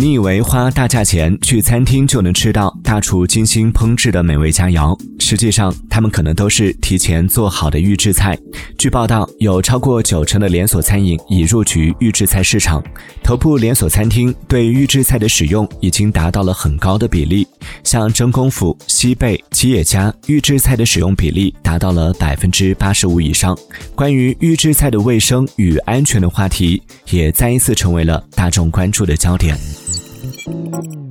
你以为花大价钱去餐厅就能吃到大厨精心烹制的美味佳肴，实际上他们可能都是提前做好的预制菜。据报道，有超过九成的连锁餐饮已入局预制菜市场，头部连锁餐厅对预制菜的使用已经达到了很高的比例，像真功夫、西贝、吉野家，预制菜的使用比例达到了百分之八十五以上。关于预制菜的卫生与安全的话题，也再一次成为了大众关注的焦点。Thank you.